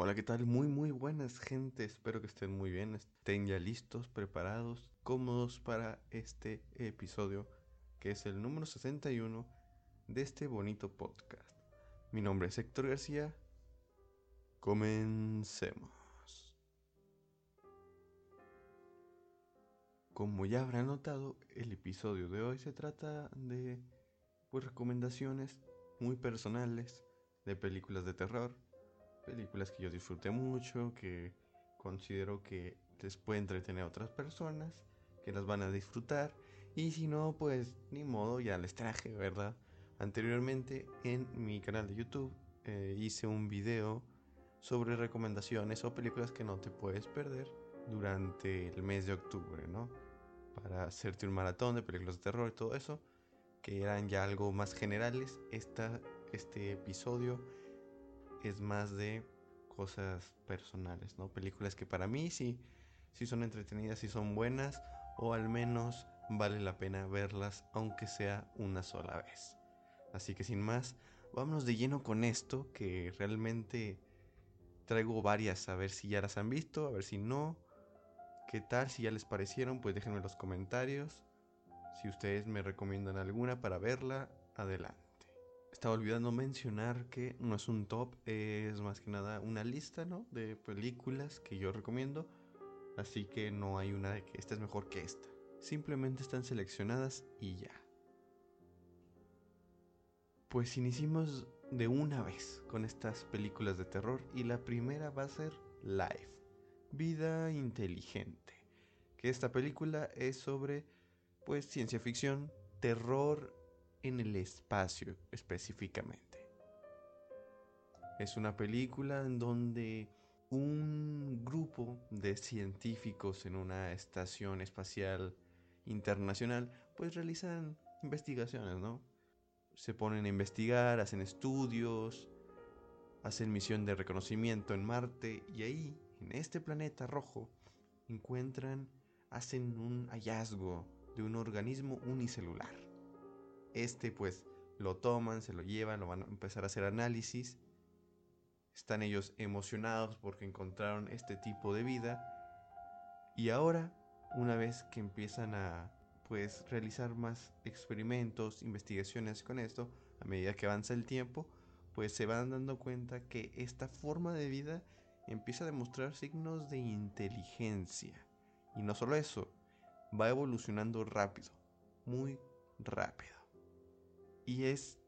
Hola, ¿qué tal? Muy, muy buenas gente. Espero que estén muy bien, estén ya listos, preparados, cómodos para este episodio, que es el número 61 de este bonito podcast. Mi nombre es Héctor García. Comencemos. Como ya habrán notado, el episodio de hoy se trata de pues, recomendaciones muy personales de películas de terror películas que yo disfruté mucho, que considero que les puede entretener a otras personas, que las van a disfrutar. Y si no, pues ni modo, ya les traje, ¿verdad? Anteriormente en mi canal de YouTube eh, hice un video sobre recomendaciones o películas que no te puedes perder durante el mes de octubre, ¿no? Para hacerte un maratón de películas de terror y todo eso, que eran ya algo más generales. Esta, este episodio es más de cosas personales, ¿no? Películas que para mí sí, sí son entretenidas, sí son buenas, o al menos vale la pena verlas, aunque sea una sola vez. Así que sin más, vámonos de lleno con esto, que realmente traigo varias, a ver si ya las han visto, a ver si no. ¿Qué tal? Si ya les parecieron, pues déjenme en los comentarios. Si ustedes me recomiendan alguna para verla, adelante. Estaba olvidando mencionar que no es un top, es más que nada una lista, ¿no? De películas que yo recomiendo. Así que no hay una de que esta es mejor que esta. Simplemente están seleccionadas y ya. Pues iniciamos de una vez con estas películas de terror y la primera va a ser Life, Vida Inteligente. Que esta película es sobre pues ciencia ficción, terror en el espacio específicamente. Es una película en donde un grupo de científicos en una estación espacial internacional pues realizan investigaciones, ¿no? Se ponen a investigar, hacen estudios, hacen misión de reconocimiento en Marte y ahí, en este planeta rojo, encuentran, hacen un hallazgo de un organismo unicelular. Este pues lo toman, se lo llevan, lo van a empezar a hacer análisis. Están ellos emocionados porque encontraron este tipo de vida. Y ahora, una vez que empiezan a pues realizar más experimentos, investigaciones con esto, a medida que avanza el tiempo, pues se van dando cuenta que esta forma de vida empieza a demostrar signos de inteligencia. Y no solo eso, va evolucionando rápido, muy rápido. Y es...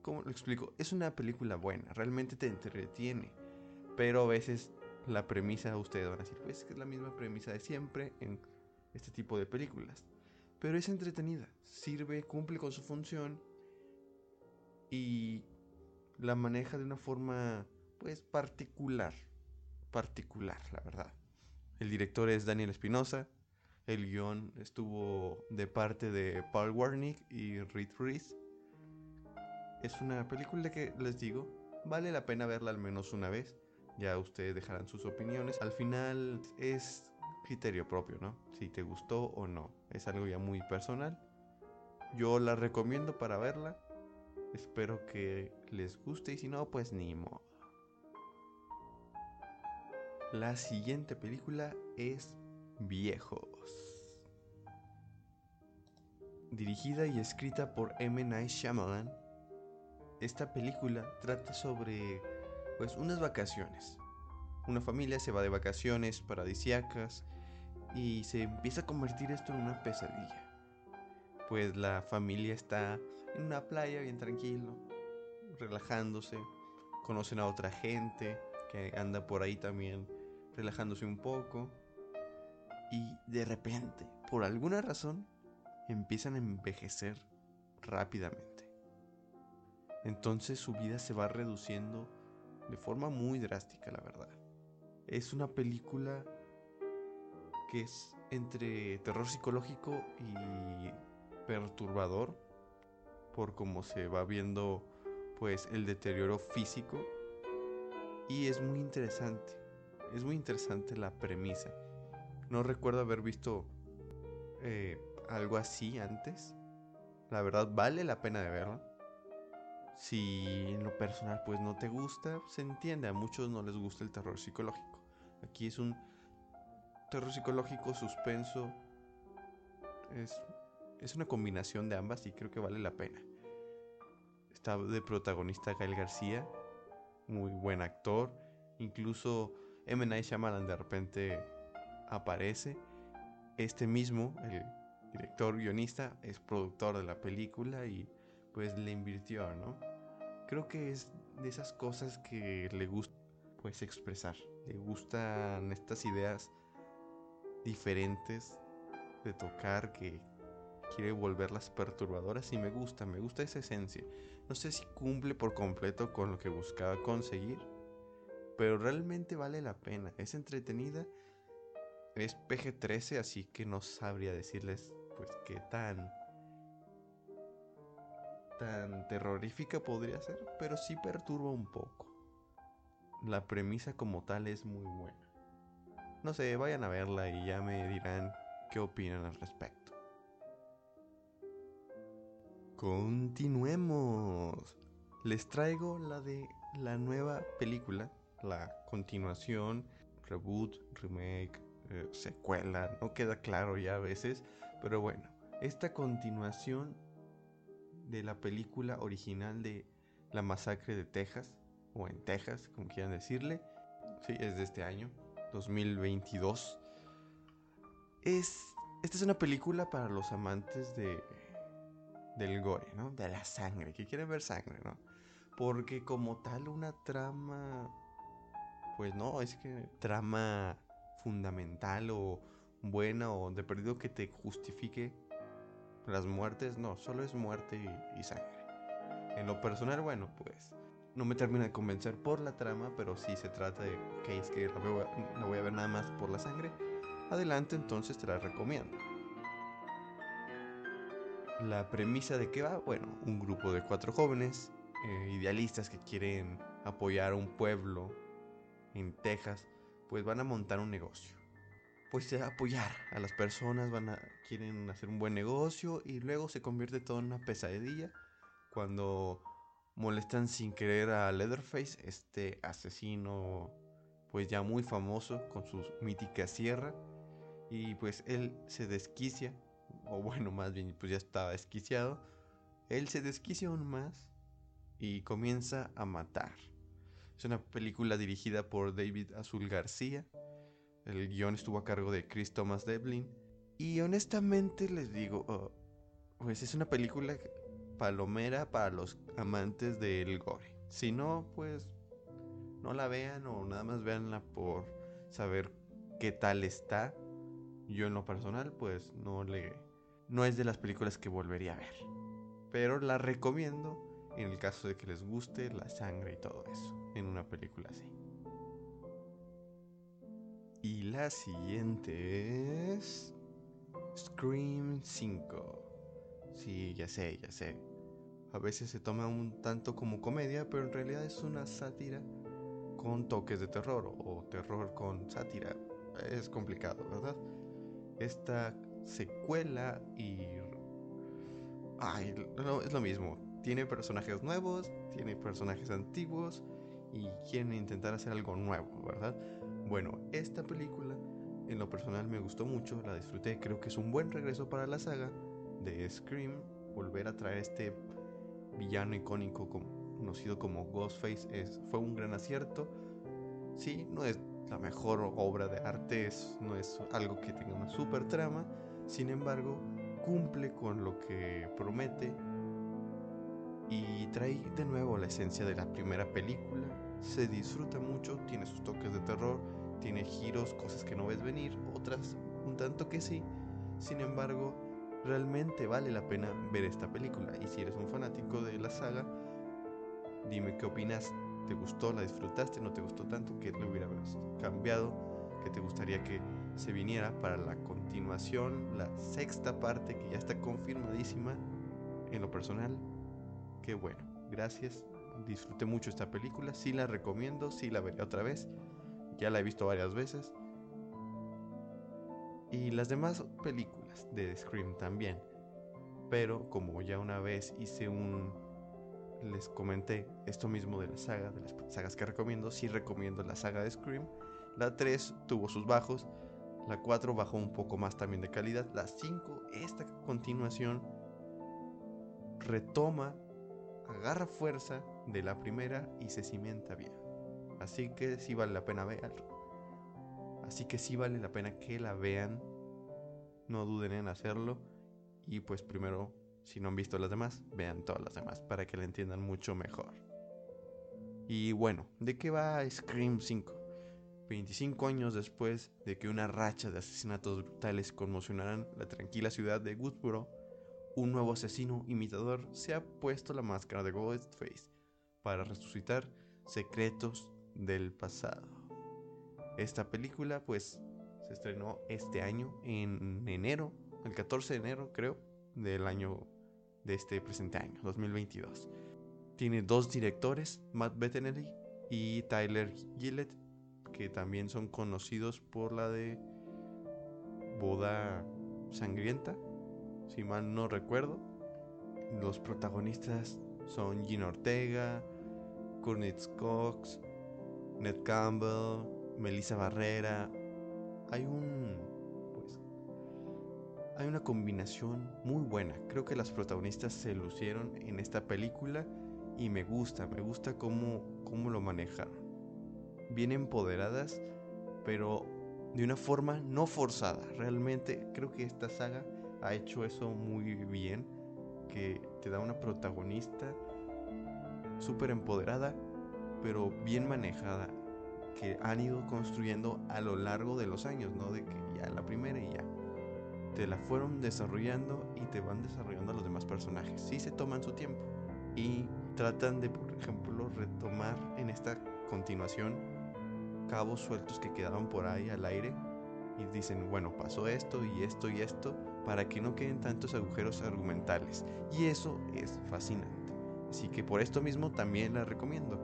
¿Cómo lo explico? Es una película buena, realmente te entretiene. Pero a veces la premisa, ustedes van a decir, pues que es la misma premisa de siempre en este tipo de películas. Pero es entretenida, sirve, cumple con su función y la maneja de una forma, pues, particular. Particular, la verdad. El director es Daniel Espinosa, el guion estuvo de parte de Paul Warnick y Reed Reese. Es una película que les digo, vale la pena verla al menos una vez. Ya ustedes dejarán sus opiniones. Al final es criterio propio, ¿no? Si te gustó o no. Es algo ya muy personal. Yo la recomiendo para verla. Espero que les guste y si no, pues ni modo. La siguiente película es Viejos. Dirigida y escrita por M. Night Shyamalan, esta película trata sobre pues unas vacaciones. Una familia se va de vacaciones paradisiacas y se empieza a convertir esto en una pesadilla. Pues la familia está en una playa bien tranquilo, relajándose, conocen a otra gente que anda por ahí también relajándose un poco y de repente, por alguna razón, empiezan a envejecer rápidamente. Entonces su vida se va reduciendo de forma muy drástica, la verdad. Es una película que es entre terror psicológico y perturbador por cómo se va viendo pues el deterioro físico y es muy interesante. Es muy interesante la premisa. No recuerdo haber visto eh, algo así antes. La verdad vale la pena de verlo. Si en lo personal pues no te gusta, se entiende, a muchos no les gusta el terror psicológico. Aquí es un terror psicológico, suspenso. Es, es una combinación de ambas y creo que vale la pena. Está de protagonista Gael García, muy buen actor. Incluso M. Night de repente aparece. Este mismo, el director guionista, es productor de la película y pues le invirtió, ¿no? Creo que es de esas cosas que le gusta pues expresar. Le gustan estas ideas diferentes de tocar que quiere volverlas perturbadoras y me gusta, me gusta esa esencia. No sé si cumple por completo con lo que buscaba conseguir, pero realmente vale la pena. Es entretenida, es PG-13, así que no sabría decirles pues qué tan tan terrorífica podría ser, pero sí perturba un poco. La premisa como tal es muy buena. No sé, vayan a verla y ya me dirán qué opinan al respecto. Continuemos. Les traigo la de la nueva película, la continuación, reboot, remake, eh, secuela, no queda claro ya a veces, pero bueno, esta continuación de la película original de La Masacre de Texas, o en Texas, como quieran decirle, sí, es de este año, 2022. Es, esta es una película para los amantes de del gore, ¿no? De la sangre, que quieren ver sangre, ¿no? Porque como tal una trama, pues no, es que trama fundamental o buena o de perdido que te justifique las muertes, no, solo es muerte y, sangre. En lo personal, bueno, pues no me termina de convencer por la trama, pero si se trata de que es que no voy a ver nada más por la sangre. Adelante, entonces te la recomiendo. La premisa de qué va, bueno, un grupo de cuatro jóvenes eh, idealistas que quieren apoyar a un pueblo en Texas, pues van a montar un negocio. Pues apoyar a las personas, van a quieren hacer un buen negocio y luego se convierte todo en una pesadilla cuando molestan sin querer a Leatherface, este asesino pues ya muy famoso con su mítica sierra y pues él se desquicia o bueno, más bien, pues ya estaba desquiciado, él se desquicia aún más y comienza a matar. Es una película dirigida por David Azul García. El guion estuvo a cargo de Chris Thomas Devlin. Y honestamente les digo, oh, pues es una película palomera para los amantes del gore. Si no, pues no la vean o nada más véanla por saber qué tal está. Yo en lo personal, pues no le no es de las películas que volvería a ver. Pero la recomiendo en el caso de que les guste la sangre y todo eso en una película así. Y la siguiente es Scream 5. Sí, ya sé, ya sé. A veces se toma un tanto como comedia, pero en realidad es una sátira con toques de terror o terror con sátira. Es complicado, ¿verdad? Esta secuela y... Ay, es lo mismo. Tiene personajes nuevos, tiene personajes antiguos y quieren intentar hacer algo nuevo, ¿verdad? Bueno, esta película en lo personal me gustó mucho, la disfruté, creo que es un buen regreso para la saga de Scream, volver a traer este villano icónico conocido como Ghostface es, fue un gran acierto. Sí, no es la mejor obra de arte, no es algo que tenga una super trama, sin embargo, cumple con lo que promete y trae de nuevo la esencia de la primera película. Se disfruta mucho, tiene sus toques de terror, tiene giros, cosas que no ves venir, otras un tanto que sí. Sin embargo, realmente vale la pena ver esta película. Y si eres un fanático de la saga, dime qué opinas. ¿Te gustó? ¿La disfrutaste? ¿No te gustó tanto? ¿Qué le hubiera cambiado? ¿Qué te gustaría que se viniera para la continuación, la sexta parte que ya está confirmadísima en lo personal. Bueno, gracias. Disfruté mucho esta película, sí la recomiendo, sí la veré otra vez. Ya la he visto varias veces. Y las demás películas de Scream también. Pero como ya una vez hice un les comenté esto mismo de la saga, de las sagas que recomiendo, sí recomiendo la saga de Scream. La 3 tuvo sus bajos, la 4 bajó un poco más también de calidad, la 5, esta continuación retoma, agarra fuerza de la primera y se cimienta bien. Así que sí vale la pena verlo. Así que sí vale la pena que la vean. No duden en hacerlo. Y pues primero, si no han visto las demás, vean todas las demás para que la entiendan mucho mejor. Y bueno, ¿de qué va Scream 5? 25 años después de que una racha de asesinatos brutales conmocionaran la tranquila ciudad de Woodsboro, un nuevo asesino imitador se ha puesto la máscara de Ghostface para resucitar secretos del pasado. Esta película pues se estrenó este año en enero, el 14 de enero creo, del año de este presente año, 2022. Tiene dos directores, Matt Bettinelli y Tyler Gillett, que también son conocidos por la de Boda Sangrienta, si mal no recuerdo. Los protagonistas son Gina Ortega, Courtney Cox, Ned Campbell, Melissa Barrera. Hay un. Pues. Hay una combinación muy buena. Creo que las protagonistas se lucieron en esta película y me gusta, me gusta cómo, cómo lo manejaron. Bien empoderadas, pero de una forma no forzada. Realmente creo que esta saga ha hecho eso muy bien. Que te da una protagonista súper empoderada, pero bien manejada que han ido construyendo a lo largo de los años, no de que ya la primera y ya. Te la fueron desarrollando y te van desarrollando a los demás personajes. Sí se toman su tiempo y tratan de, por ejemplo, retomar en esta continuación cabos sueltos que quedaban por ahí al aire y dicen, bueno, pasó esto y esto y esto para que no queden tantos agujeros argumentales. Y eso es fascinante. Así que por esto mismo también la recomiendo,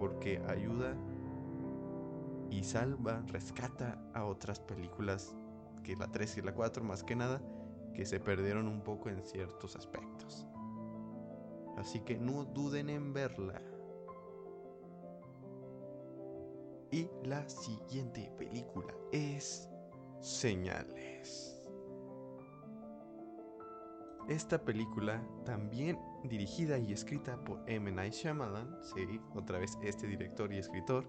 porque ayuda y salva, rescata a otras películas que la 3 y la 4 más que nada, que se perdieron un poco en ciertos aspectos. Así que no duden en verla. Y la siguiente película es Señales. Esta película, también dirigida y escrita por M. Night Shyamalan, sí, otra vez este director y escritor,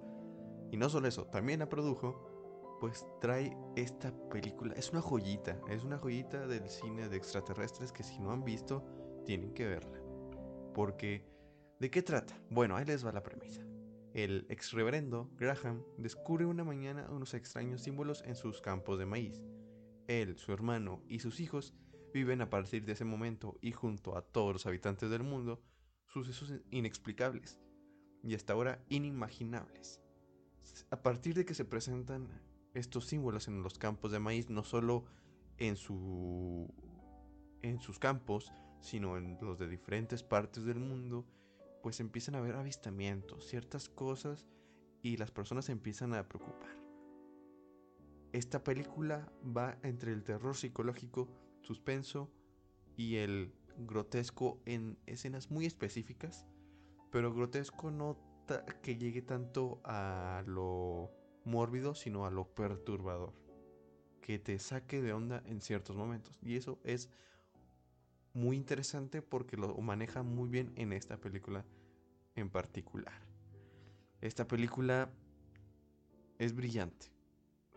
y no solo eso, también la produjo, pues trae esta película. Es una joyita, es una joyita del cine de extraterrestres que si no han visto, tienen que verla. Porque, ¿de qué trata? Bueno, ahí les va la premisa. El ex reverendo Graham descubre una mañana unos extraños símbolos en sus campos de maíz. Él, su hermano y sus hijos viven a partir de ese momento y junto a todos los habitantes del mundo sucesos inexplicables y hasta ahora inimaginables a partir de que se presentan estos símbolos en los campos de maíz, no solo en, su, en sus campos, sino en los de diferentes partes del mundo, pues empiezan a haber avistamientos, ciertas cosas, y las personas se empiezan a preocupar. Esta película va entre el terror psicológico, suspenso y el grotesco en escenas muy específicas, pero grotesco no que llegue tanto a lo mórbido, sino a lo perturbador. Que te saque de onda en ciertos momentos. Y eso es muy interesante porque lo maneja muy bien en esta película en particular. Esta película es brillante.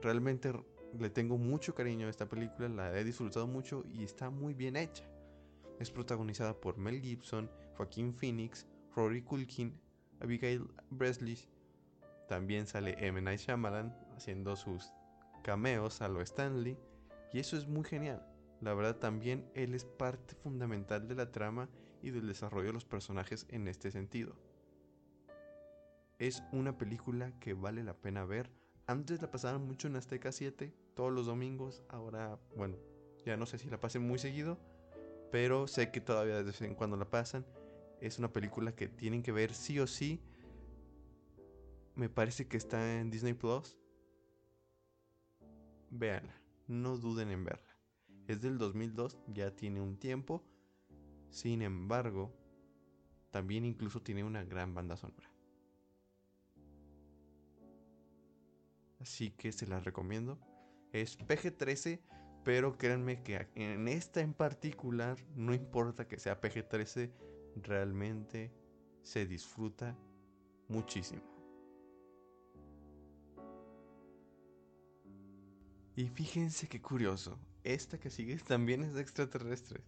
Realmente le tengo mucho cariño a esta película, la he disfrutado mucho y está muy bien hecha. Es protagonizada por Mel Gibson, Joaquín Phoenix, Rory Culkin, Abigail Bresley. También sale M. Night Shyamalan haciendo sus cameos a lo Stanley. Y eso es muy genial. La verdad también él es parte fundamental de la trama y del desarrollo de los personajes en este sentido. Es una película que vale la pena ver. Antes la pasaban mucho en Azteca 7, todos los domingos. Ahora, bueno, ya no sé si la pasen muy seguido, pero sé que todavía de vez en cuando la pasan es una película que tienen que ver sí o sí. Me parece que está en Disney Plus. Véanla, no duden en verla. Es del 2002, ya tiene un tiempo. Sin embargo, También incluso tiene una gran banda sonora. Así que se las recomiendo. Es PG-13, pero créanme que en esta en particular, no importa que sea PG-13, realmente se disfruta muchísimo. Y fíjense qué curioso, esta que sigue también es de extraterrestres.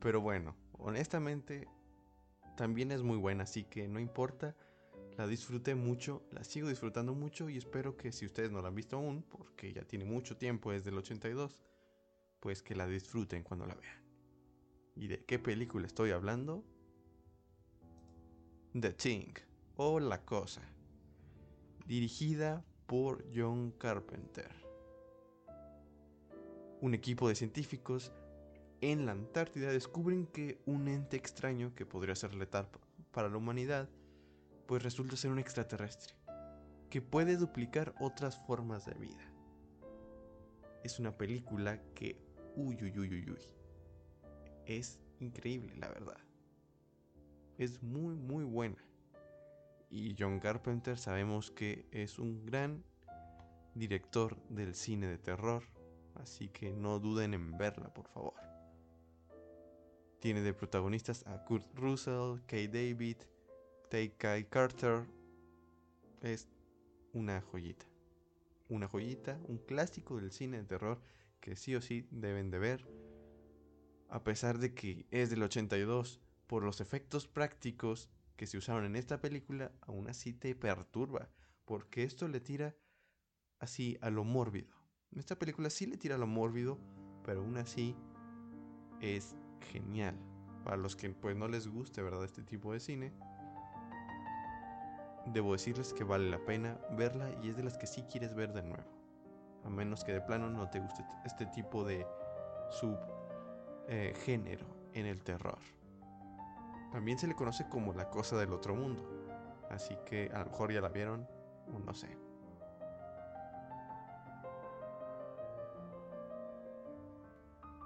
Pero bueno, honestamente, también es muy buena, así que no importa. La disfruté mucho, la sigo disfrutando mucho y espero que si ustedes no la han visto aún, porque ya tiene mucho tiempo, es del 82, pues que la disfruten cuando la vean. ¿Y de qué película estoy hablando? The Thing o La Cosa, dirigida por John Carpenter. Un equipo de científicos en la Antártida descubren que un ente extraño que podría ser letal para la humanidad, pues resulta ser un extraterrestre, que puede duplicar otras formas de vida. Es una película que, uy, uy, uy, uy, uy, es increíble, la verdad es muy muy buena. Y John Carpenter sabemos que es un gran director del cine de terror, así que no duden en verla, por favor. Tiene de protagonistas a Kurt Russell, Kay David, Tay Carter. Es una joyita. Una joyita, un clásico del cine de terror que sí o sí deben de ver. A pesar de que es del 82, por los efectos prácticos que se usaron en esta película, aún así te perturba, porque esto le tira así a lo mórbido. En esta película sí le tira a lo mórbido, pero aún así es genial. Para los que pues no les guste, ¿verdad? Este tipo de cine. Debo decirles que vale la pena verla y es de las que sí quieres ver de nuevo. A menos que de plano no te guste este tipo de subgénero eh, en el terror. También se le conoce como la cosa del otro mundo. Así que a lo mejor ya la vieron o no sé.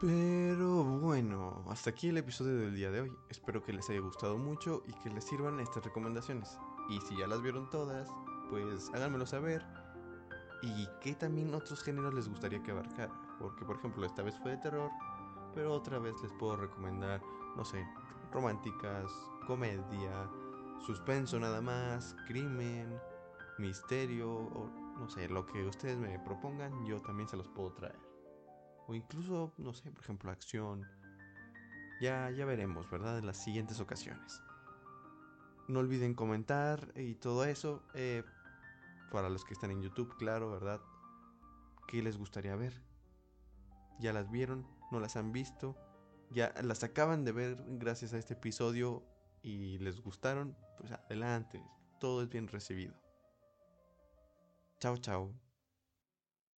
Pero bueno, hasta aquí el episodio del día de hoy. Espero que les haya gustado mucho y que les sirvan estas recomendaciones. Y si ya las vieron todas, pues háganmelo saber. Y qué también otros géneros les gustaría que abarcara. Porque por ejemplo esta vez fue de terror, pero otra vez les puedo recomendar, no sé, románticas, comedia, suspenso nada más, crimen, misterio, o no sé, lo que ustedes me propongan, yo también se los puedo traer. O incluso, no sé, por ejemplo, acción. Ya, ya veremos, ¿verdad? En las siguientes ocasiones. No olviden comentar y todo eso. Eh, para los que están en YouTube, claro, ¿verdad? ¿Qué les gustaría ver? ¿Ya las vieron? ¿No las han visto? ya las acaban de ver gracias a este episodio y les gustaron, pues adelante, todo es bien recibido. Chao, chao.